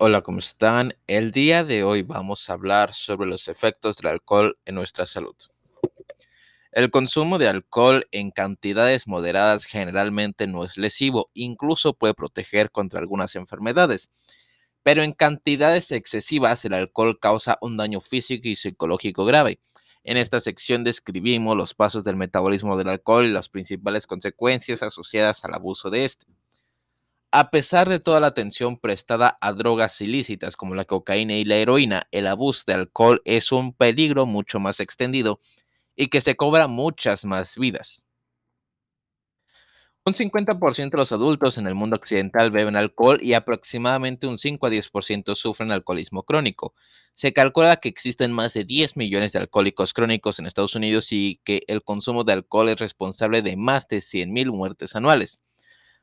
Hola, ¿cómo están? El día de hoy vamos a hablar sobre los efectos del alcohol en nuestra salud. El consumo de alcohol en cantidades moderadas generalmente no es lesivo, incluso puede proteger contra algunas enfermedades. Pero en cantidades excesivas el alcohol causa un daño físico y psicológico grave. En esta sección describimos los pasos del metabolismo del alcohol y las principales consecuencias asociadas al abuso de este. A pesar de toda la atención prestada a drogas ilícitas como la cocaína y la heroína, el abuso de alcohol es un peligro mucho más extendido y que se cobra muchas más vidas. Un 50% de los adultos en el mundo occidental beben alcohol y aproximadamente un 5 a 10% sufren alcoholismo crónico. Se calcula que existen más de 10 millones de alcohólicos crónicos en Estados Unidos y que el consumo de alcohol es responsable de más de 100.000 muertes anuales.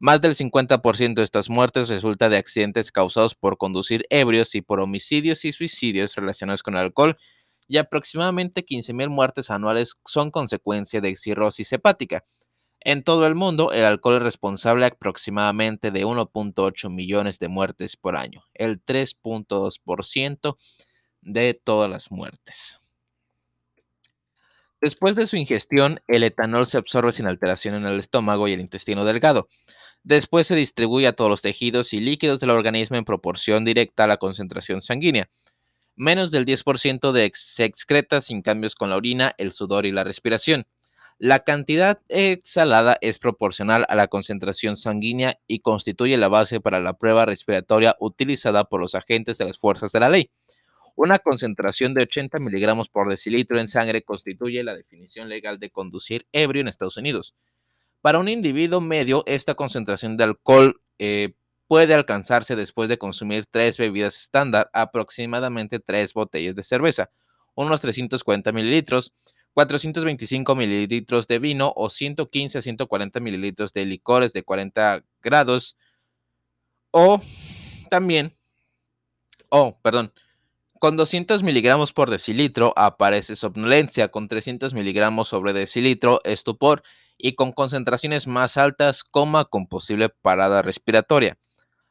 Más del 50% de estas muertes resulta de accidentes causados por conducir ebrios y por homicidios y suicidios relacionados con el alcohol, y aproximadamente 15.000 muertes anuales son consecuencia de cirrosis hepática. En todo el mundo, el alcohol es responsable aproximadamente de 1.8 millones de muertes por año, el 3.2% de todas las muertes. Después de su ingestión, el etanol se absorbe sin alteración en el estómago y el intestino delgado. Después se distribuye a todos los tejidos y líquidos del organismo en proporción directa a la concentración sanguínea. Menos del 10% de se excreta sin cambios con la orina, el sudor y la respiración. La cantidad exhalada es proporcional a la concentración sanguínea y constituye la base para la prueba respiratoria utilizada por los agentes de las fuerzas de la ley. Una concentración de 80 miligramos por decilitro en sangre constituye la definición legal de conducir ebrio en Estados Unidos. Para un individuo medio, esta concentración de alcohol eh, puede alcanzarse después de consumir tres bebidas estándar, aproximadamente tres botellas de cerveza, unos 340 mililitros, 425 mililitros de vino o 115 a 140 mililitros de licores de 40 grados. O también, oh, perdón, con 200 miligramos por decilitro aparece somnolencia, con 300 miligramos sobre decilitro estupor y con concentraciones más altas, coma con posible parada respiratoria.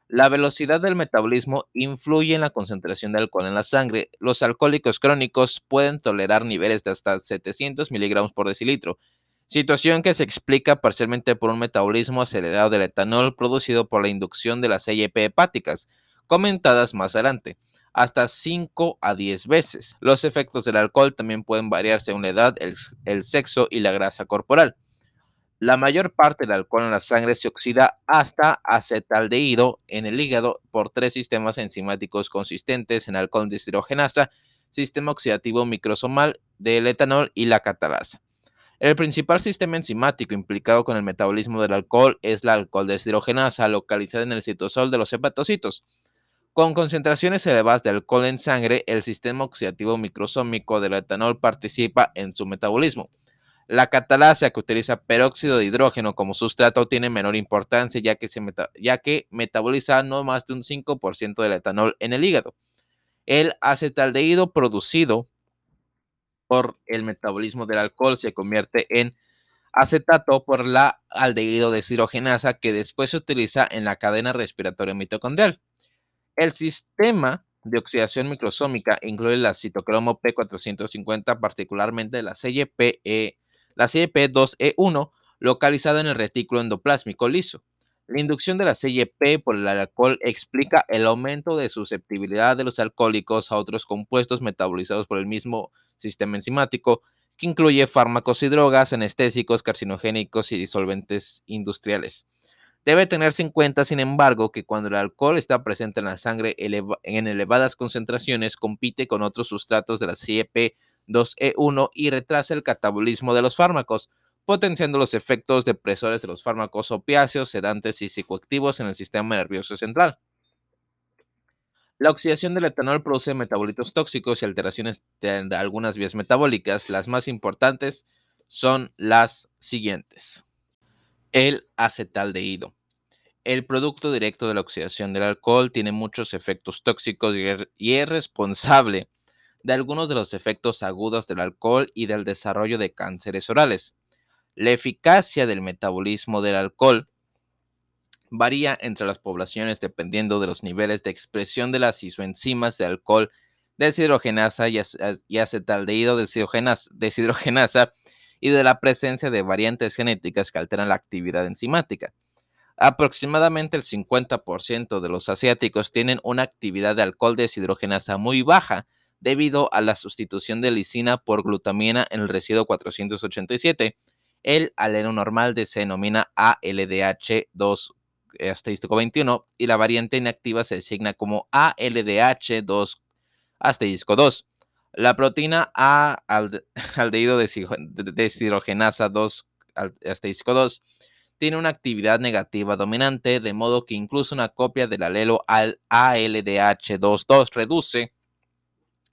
La velocidad del metabolismo influye en la concentración de alcohol en la sangre. Los alcohólicos crónicos pueden tolerar niveles de hasta 700 miligramos por decilitro, situación que se explica parcialmente por un metabolismo acelerado del etanol producido por la inducción de las CYP hepáticas, comentadas más adelante, hasta 5 a 10 veces. Los efectos del alcohol también pueden variar según la edad, el, el sexo y la grasa corporal. La mayor parte del alcohol en la sangre se oxida hasta acetaldehído en el hígado por tres sistemas enzimáticos consistentes en alcohol deshidrogenasa, sistema oxidativo microsomal del etanol y la catalasa. El principal sistema enzimático implicado con el metabolismo del alcohol es la alcohol deshidrogenasa, localizada en el citosol de los hepatocitos. Con concentraciones elevadas de alcohol en sangre, el sistema oxidativo microsómico del etanol participa en su metabolismo. La catalasa que utiliza peróxido de hidrógeno como sustrato tiene menor importancia ya que, se ya que metaboliza no más de un 5% del etanol en el hígado. El acetaldehído producido por el metabolismo del alcohol se convierte en acetato por la aldehído deshidrogenasa que después se utiliza en la cadena respiratoria mitocondrial. El sistema de oxidación microsómica incluye la citocromo P450, particularmente la CYP la CYP2E1 localizada en el retículo endoplásmico liso. La inducción de la CYP por el alcohol explica el aumento de susceptibilidad de los alcohólicos a otros compuestos metabolizados por el mismo sistema enzimático, que incluye fármacos y drogas, anestésicos, carcinogénicos y disolventes industriales. Debe tenerse en cuenta, sin embargo, que cuando el alcohol está presente en la sangre en elevadas concentraciones, compite con otros sustratos de la CYP 2E1 y retrasa el catabolismo de los fármacos, potenciando los efectos depresores de los fármacos opiáceos, sedantes y psicoactivos en el sistema nervioso central. La oxidación del etanol produce metabolitos tóxicos y alteraciones de algunas vías metabólicas. Las más importantes son las siguientes. El acetaldehído. El producto directo de la oxidación del alcohol tiene muchos efectos tóxicos y es responsable de algunos de los efectos agudos del alcohol y del desarrollo de cánceres orales. La eficacia del metabolismo del alcohol varía entre las poblaciones dependiendo de los niveles de expresión de las isoenzimas de alcohol deshidrogenasa y, acetaldehído deshidrogenasa y de la presencia de variantes genéticas que alteran la actividad enzimática. Aproximadamente el 50% de los asiáticos tienen una actividad de alcohol deshidrogenasa muy baja debido a la sustitución de lisina por glutamina en el residuo 487. El alelo normal se denomina ALDH2 eh, asterístico 21 y la variante inactiva se designa como ALDH2 asterisco 2. La proteína A aldehído deshidrogenasa 2 asterisco 2 tiene una actividad negativa dominante, de modo que incluso una copia del alelo al ALDH22 reduce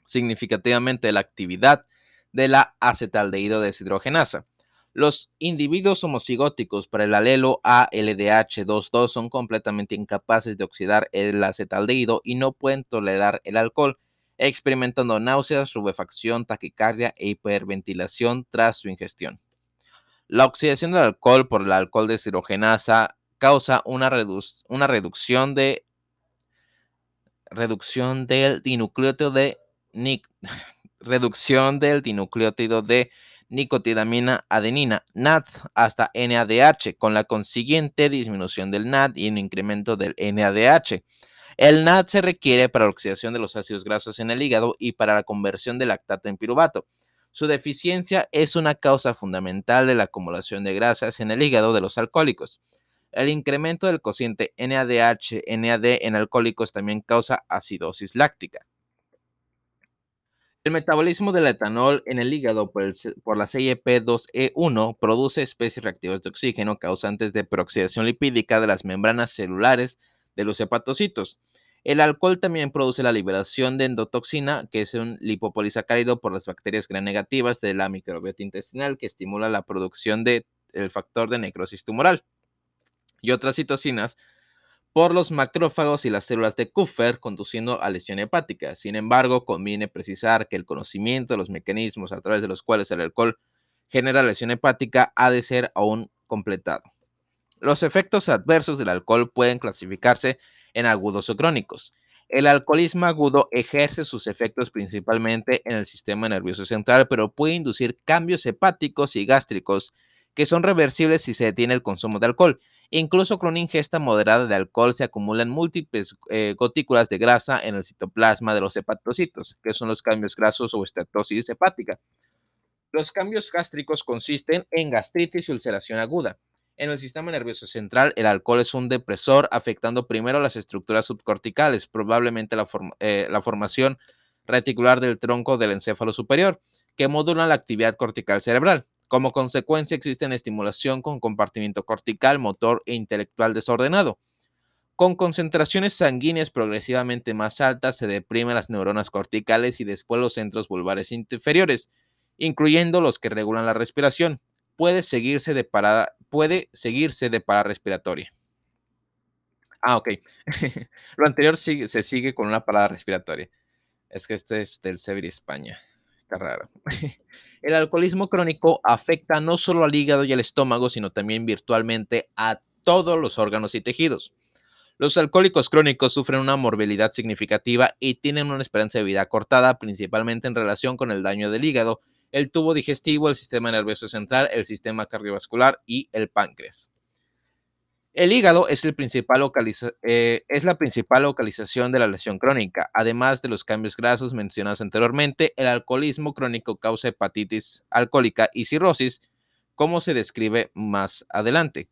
significativamente la actividad de la acetaldehído deshidrogenasa. Los individuos homocigóticos para el alelo ALDH22 son completamente incapaces de oxidar el acetaldehído y no pueden tolerar el alcohol, experimentando náuseas, rubefacción, taquicardia e hiperventilación tras su ingestión. La oxidación del alcohol por el alcohol deshidrogenasa causa una, reducción de reducción del dinucleótido de reducción del dinucleótido de nicotidamina adenina, NAD, hasta NADH, con la consiguiente disminución del NAD y un incremento del NADH. El NAD se requiere para la oxidación de los ácidos grasos en el hígado y para la conversión de lactato en piruvato. Su deficiencia es una causa fundamental de la acumulación de grasas en el hígado de los alcohólicos. El incremento del cociente NADH-NAD en alcohólicos también causa acidosis láctica. El metabolismo del etanol en el hígado por, la CYP2E1 produce especies reactivas de oxígeno causantes de peroxidación lipídica de las membranas celulares de los hepatocitos. El alcohol también produce la liberación de endotoxina, que es un lipopolisacárido por las bacterias gram negativas de la microbiota intestinal que estimula la producción del factor de necrosis tumoral. Y otras citocinas por los macrófagos y las células de Kupfer, conduciendo a lesión hepática. Sin embargo, conviene precisar que el conocimiento de los mecanismos a través de los cuales el alcohol genera lesión hepática ha de ser aún completado. Los efectos adversos del alcohol pueden clasificarse en agudos o crónicos. El alcoholismo agudo ejerce sus efectos principalmente en el sistema nervioso central, pero puede inducir cambios hepáticos y gástricos que son reversibles si se detiene el consumo de alcohol Incluso con una ingesta moderada de alcohol se acumulan múltiples eh, gotículas de grasa en el citoplasma de los hepatocitos, que son los cambios grasos o estatosis hepática. Los cambios gástricos consisten en gastritis y ulceración aguda. En el sistema nervioso central, el alcohol es un depresor afectando primero las estructuras subcorticales, probablemente la, eh, formación reticular del tronco del encéfalo superior, que modulan la actividad cortical cerebral. Como consecuencia existe estimulación con compartimiento cortical, motor e intelectual desordenado. Con concentraciones sanguíneas progresivamente más altas se deprimen las neuronas corticales y después los centros vulvares inferiores, incluyendo los que regulan la respiración. Puede seguirse de parada, puede seguirse de parada respiratoria. Ah, ok. Lo anterior se sigue con una parada respiratoria. Es que este es del Severi España. Está raro. El alcoholismo crónico afecta no solo al hígado y al estómago, sino también virtualmente a todos los órganos y tejidos. Los alcohólicos crónicos sufren una morbilidad significativa y tienen una esperanza de vida cortada, principalmente en relación con el daño del hígado, el tubo digestivo, el sistema nervioso central, el sistema cardiovascular y el páncreas. El hígado es, eh, es, la principal localización de la lesión crónica. Además de los cambios grasos mencionados anteriormente, el alcoholismo crónico causa hepatitis alcohólica y cirrosis, como se describe más adelante.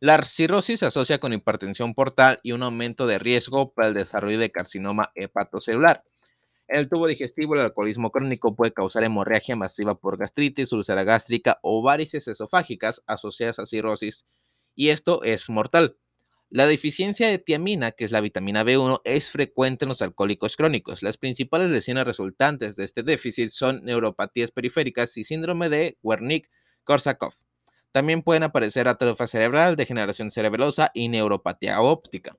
La cirrosis se asocia con hipertensión portal y un aumento de riesgo para el desarrollo de carcinoma hepatocelular. El tubo digestivo, el alcoholismo crónico puede causar hemorragia masiva por gastritis, úlcera gástrica o varices esofágicas asociadas a cirrosis, y esto es mortal. La deficiencia de tiamina, que es la vitamina B1, es frecuente en los alcohólicos crónicos. Las principales lesiones resultantes de este déficit son neuropatías periféricas y síndrome de Wernicke-Korsakoff. También pueden aparecer atrofia cerebral, degeneración cerebelosa y neuropatía óptica.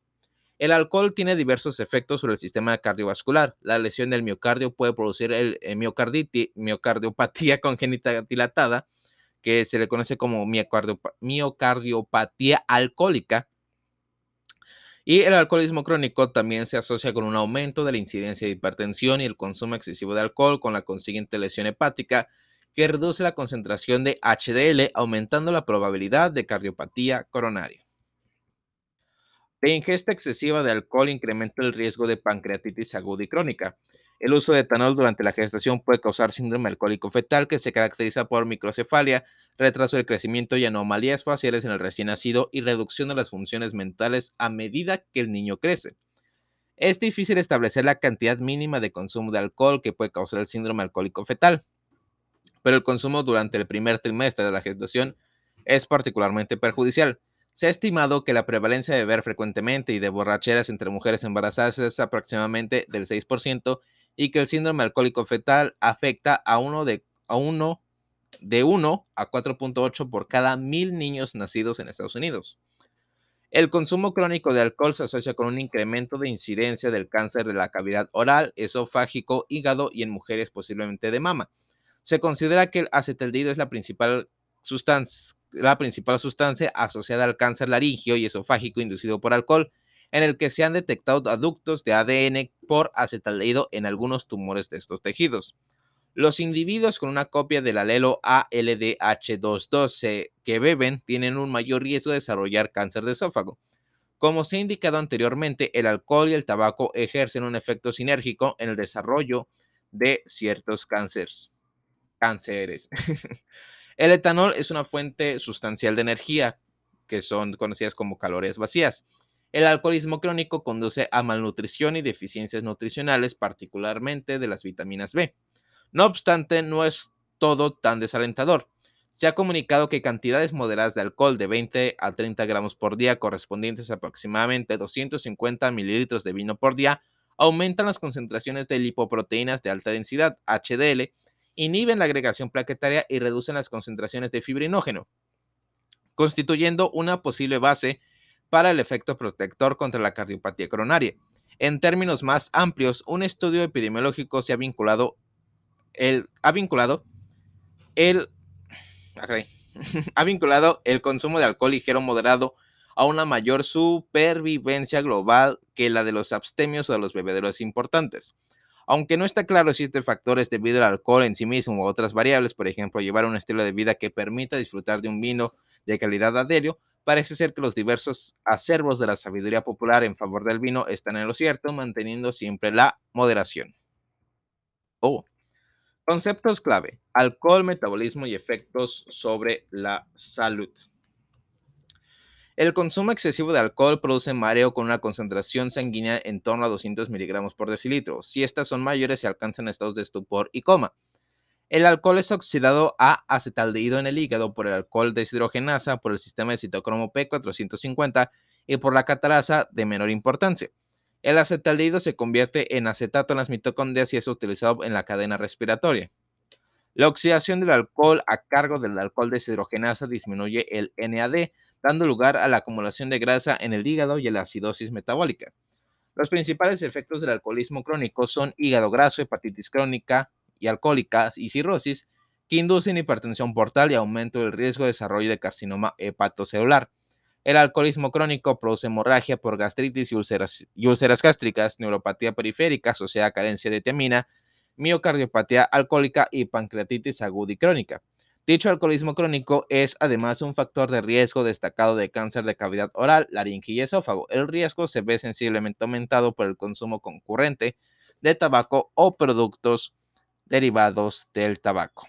El alcohol tiene diversos efectos sobre el sistema cardiovascular. La lesión del miocardio puede producir el, eh, miocardiopatía congénita dilatada, que se le conoce como miocardiopatía alcohólica. Y el alcoholismo crónico también se asocia con un aumento de la incidencia de hipertensión y el consumo excesivo de alcohol con la consiguiente lesión hepática que reduce la concentración de HDL, aumentando la probabilidad de cardiopatía coronaria. La ingesta excesiva de alcohol incrementa el riesgo de pancreatitis aguda y crónica. El uso de etanol durante la gestación puede causar síndrome alcohólico fetal que se caracteriza por microcefalia, retraso del crecimiento y anomalías faciales en el recién nacido y reducción de las funciones mentales a medida que el niño crece. Es difícil establecer la cantidad mínima de consumo de alcohol que puede causar el síndrome alcohólico fetal, pero el consumo durante el primer trimestre de la gestación es particularmente perjudicial. Se ha estimado que la prevalencia de beber frecuentemente y de borracheras entre mujeres embarazadas es aproximadamente del 6% y que el síndrome alcohólico fetal afecta a uno de, a uno, de 1 a 4.8 por cada mil niños nacidos en Estados Unidos. El consumo crónico de alcohol se asocia con un incremento de incidencia del cáncer de la cavidad oral, esofágico, hígado y en mujeres posiblemente de mama. Se considera que el acetaldehído es la principal sustancia la principal sustancia asociada al cáncer laringio y esofágico inducido por alcohol, en el que se han detectado aductos de ADN por acetaldehído en algunos tumores de estos tejidos. Los individuos con una copia del alelo ALDH212 que beben tienen un mayor riesgo de desarrollar cáncer de esófago. Como se ha indicado anteriormente, el alcohol y el tabaco ejercen un efecto sinérgico en el desarrollo de ciertos cánceres. Cánceres. El etanol es una fuente sustancial de energía, que son conocidas como calorías vacías. El alcoholismo crónico conduce a malnutrición y deficiencias nutricionales, particularmente de las vitaminas B. No obstante, no es todo tan desalentador. Se ha comunicado que cantidades moderadas de alcohol de 20 a 30 gramos por día, correspondientes a aproximadamente 250 mililitros de vino por día, aumentan las concentraciones de lipoproteínas de alta densidad, HDL, inhiben la agregación plaquetaria y reducen las concentraciones de fibrinógeno, constituyendo una posible base para el efecto protector contra la cardiopatía coronaria. En términos más amplios, un estudio epidemiológico se ha vinculado el, ha vinculado el, ah, ha vinculado el consumo de alcohol ligero moderado a una mayor supervivencia global que la de los abstemios o de los bebederos importantes. Aunque no está claro si este factor es debido al alcohol en sí mismo o otras variables, por ejemplo, llevar un estilo de vida que permita disfrutar de un vino de calidad adherio, parece ser que los diversos acervos de la sabiduría popular en favor del vino están en lo cierto, manteniendo siempre la moderación. Oh. Conceptos clave. Alcohol, metabolismo y efectos sobre la salud. El consumo excesivo de alcohol produce mareo con una concentración sanguínea en torno a 200 miligramos por decilitro. Si estas son mayores, se alcanzan estados de estupor y coma. El alcohol es oxidado a acetaldehído en el hígado por el alcohol deshidrogenasa, por el sistema de citocromo P450 y por la catarasa de menor importancia. El acetaldehído se convierte en acetato en las mitocondrias y es utilizado en la cadena respiratoria. La oxidación del alcohol a cargo del alcohol deshidrogenasa disminuye el NAD, dando lugar a la acumulación de grasa en el hígado y a la acidosis metabólica. Los principales efectos del alcoholismo crónico son hígado graso, hepatitis crónica y alcohólica y cirrosis, que inducen hipertensión portal y aumento del riesgo de desarrollo de carcinoma hepatocelular. El alcoholismo crónico produce hemorragia por gastritis y úlceras, úlceras gástricas, neuropatía periférica asociada a carencia de tiamina, miocardiopatía alcohólica y pancreatitis aguda y crónica. Dicho alcoholismo crónico es además un factor de riesgo destacado de cáncer de cavidad oral, laringe y esófago. El riesgo se ve sensiblemente aumentado por el consumo concurrente de tabaco o productos derivados del tabaco.